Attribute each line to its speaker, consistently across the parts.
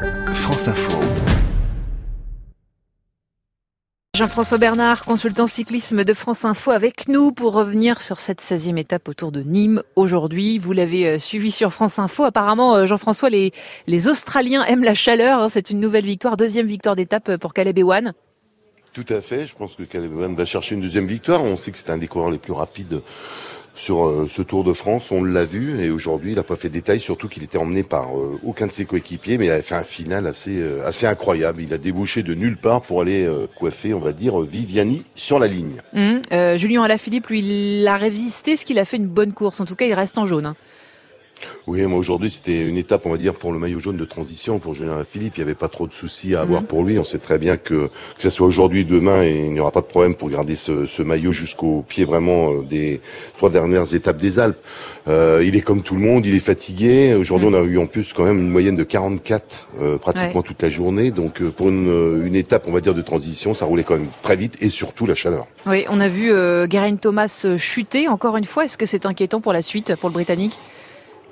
Speaker 1: France Info.
Speaker 2: Jean-François Bernard, consultant cyclisme de France Info avec nous pour revenir sur cette 16e étape autour de Nîmes aujourd'hui. Vous l'avez euh, suivi sur France Info. Apparemment, euh, Jean-François, les, les Australiens aiment la chaleur. hein. C'est une nouvelle victoire, deuxième victoire d'étape pour Caleb Ewan.
Speaker 3: Tout à fait. Je pense que Caleb Ewan va chercher une deuxième victoire. On sait que c'est un des coureurs les plus rapides sur euh, ce Tour de France. On l'a vu et aujourd'hui, il n'a pas fait de détails, surtout qu'il était emmené par euh, aucun de ses coéquipiers, mais il a fait un final assez euh, assez incroyable. Il a débouché de nulle part pour aller coiffer, on va dire, Viviani sur la ligne.
Speaker 2: Euh, Julien Alaphilippe, lui, il a résisté. Ce qu'il a fait une bonne course. En tout cas, il reste en jaune. hein.
Speaker 3: Oui, moi aujourd'hui c'était une étape, on va dire, pour le maillot jaune de transition pour Julien Philippe. Il n'y avait pas trop de soucis à avoir pour lui. On sait très bien que que ce soit aujourd'hui, demain, et il n'y aura pas de problème pour garder ce, ce maillot jusqu'au pied vraiment euh, des trois dernières étapes des Alpes. Euh, il est comme tout le monde, il est fatigué. Aujourd'hui, on a eu en plus quand même une moyenne de 44 euh, pratiquement
Speaker 2: Ouais.
Speaker 3: toute la journée. Donc euh, pour une, une étape, on va dire, de transition, ça roulait quand même très vite et surtout la chaleur.
Speaker 2: Oui, on a vu euh, Geraint Thomas euh, chuter encore une fois. Est-ce que c'est inquiétant pour la suite, pour le Britannique?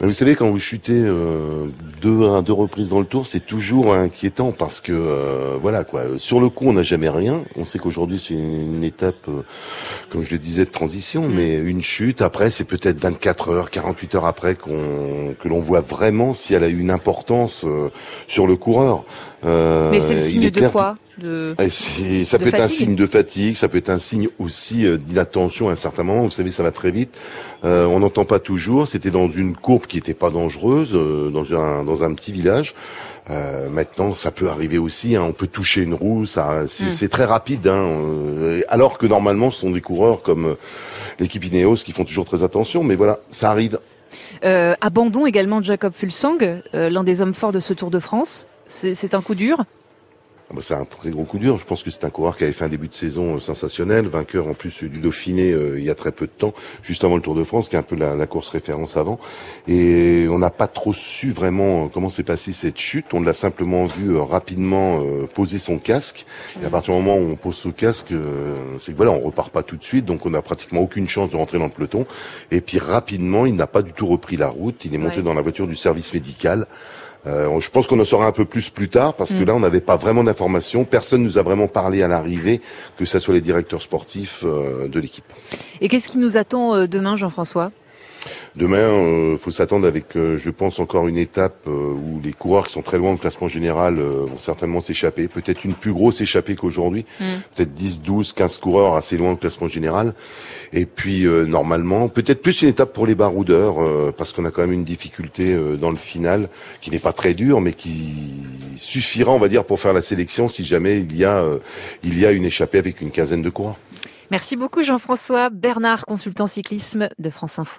Speaker 3: Vous savez, quand vous chutez euh, deux à deux reprises dans le tour, c'est toujours inquiétant parce que euh, voilà quoi. Sur le coup, on n'a jamais rien. On sait qu'aujourd'hui c'est une étape, euh, comme je le disais, de transition, mais une chute après, c'est peut-être 24 heures, 48 heures après qu'on que l'on voit vraiment si elle a eu une importance euh, sur le coureur. Euh,
Speaker 2: Mais c'est le signe de quoi? De...
Speaker 3: c'est- ça
Speaker 2: De
Speaker 3: peut être un signe de fatigue, ça peut être un signe aussi euh, d'inattention à un certain moment. Vous savez, ça va très vite. Euh, on n'entend pas toujours. C'était dans une courbe qui n'était pas dangereuse, euh, dans un dans un petit village. Euh, maintenant, ça peut arriver aussi. hein. on peut toucher une roue. Ça, c'est
Speaker 2: Mm.
Speaker 3: c'est très rapide. Hein, euh, alors que normalement, ce sont des coureurs comme euh, l'équipe Ineos qui font toujours très attention. Mais voilà, ça arrive.
Speaker 2: Abandon également de Jacob Fulsang, l'un des hommes forts de ce Tour de France. C'est un coup dur.
Speaker 3: Ah bah, C'est un très gros coup dur. Je pense que c'est un coureur qui avait fait un début de saison euh, sensationnel, vainqueur en plus du Dauphiné euh, il y a très peu de temps, juste avant le Tour de France, qui est un peu la, la course référence avant. Et on n'a pas trop su vraiment euh, comment s'est passée cette chute. On l'a simplement vu euh, rapidement euh, poser son casque. Et à partir du moment où on pose son casque, euh, c'est que voilà, on repart pas tout de suite, donc on n'a pratiquement aucune chance de rentrer dans le peloton. Et puis rapidement, il n'a pas du tout repris la route. Il est monté
Speaker 2: Ouais.
Speaker 3: dans la voiture du service médical. Euh, je pense qu'on en saura un peu plus plus tard parce que
Speaker 2: Mm.
Speaker 3: là on n'avait pas vraiment d'informations. Personne nous a vraiment parlé à l'arrivée, que ce soit les directeurs sportifs euh, de l'équipe.
Speaker 2: Et qu'est-ce qui nous attend euh, demain, Jean-François?
Speaker 3: Demain, il faut s'attendre avec, euh, je pense, encore une étape euh, où les coureurs qui sont très loin au classement général euh, vont certainement s'échapper. Peut-être une plus grosse échappée qu'aujourd'hui.
Speaker 2: Mm.
Speaker 3: Peut-être 10, 12, 15 coureurs assez loin au classement général. Et puis, euh, normalement, peut-être plus une étape pour les baroudeurs, euh, parce qu'on a quand même une difficulté euh, dans le final, qui n'est pas très dure, mais qui suffira, on va dire, pour faire la sélection si jamais il y a, euh, il y a une échappée avec une quinzaine de coureurs.
Speaker 2: Merci beaucoup, Jean-François Bernard, consultant cyclisme de France Info.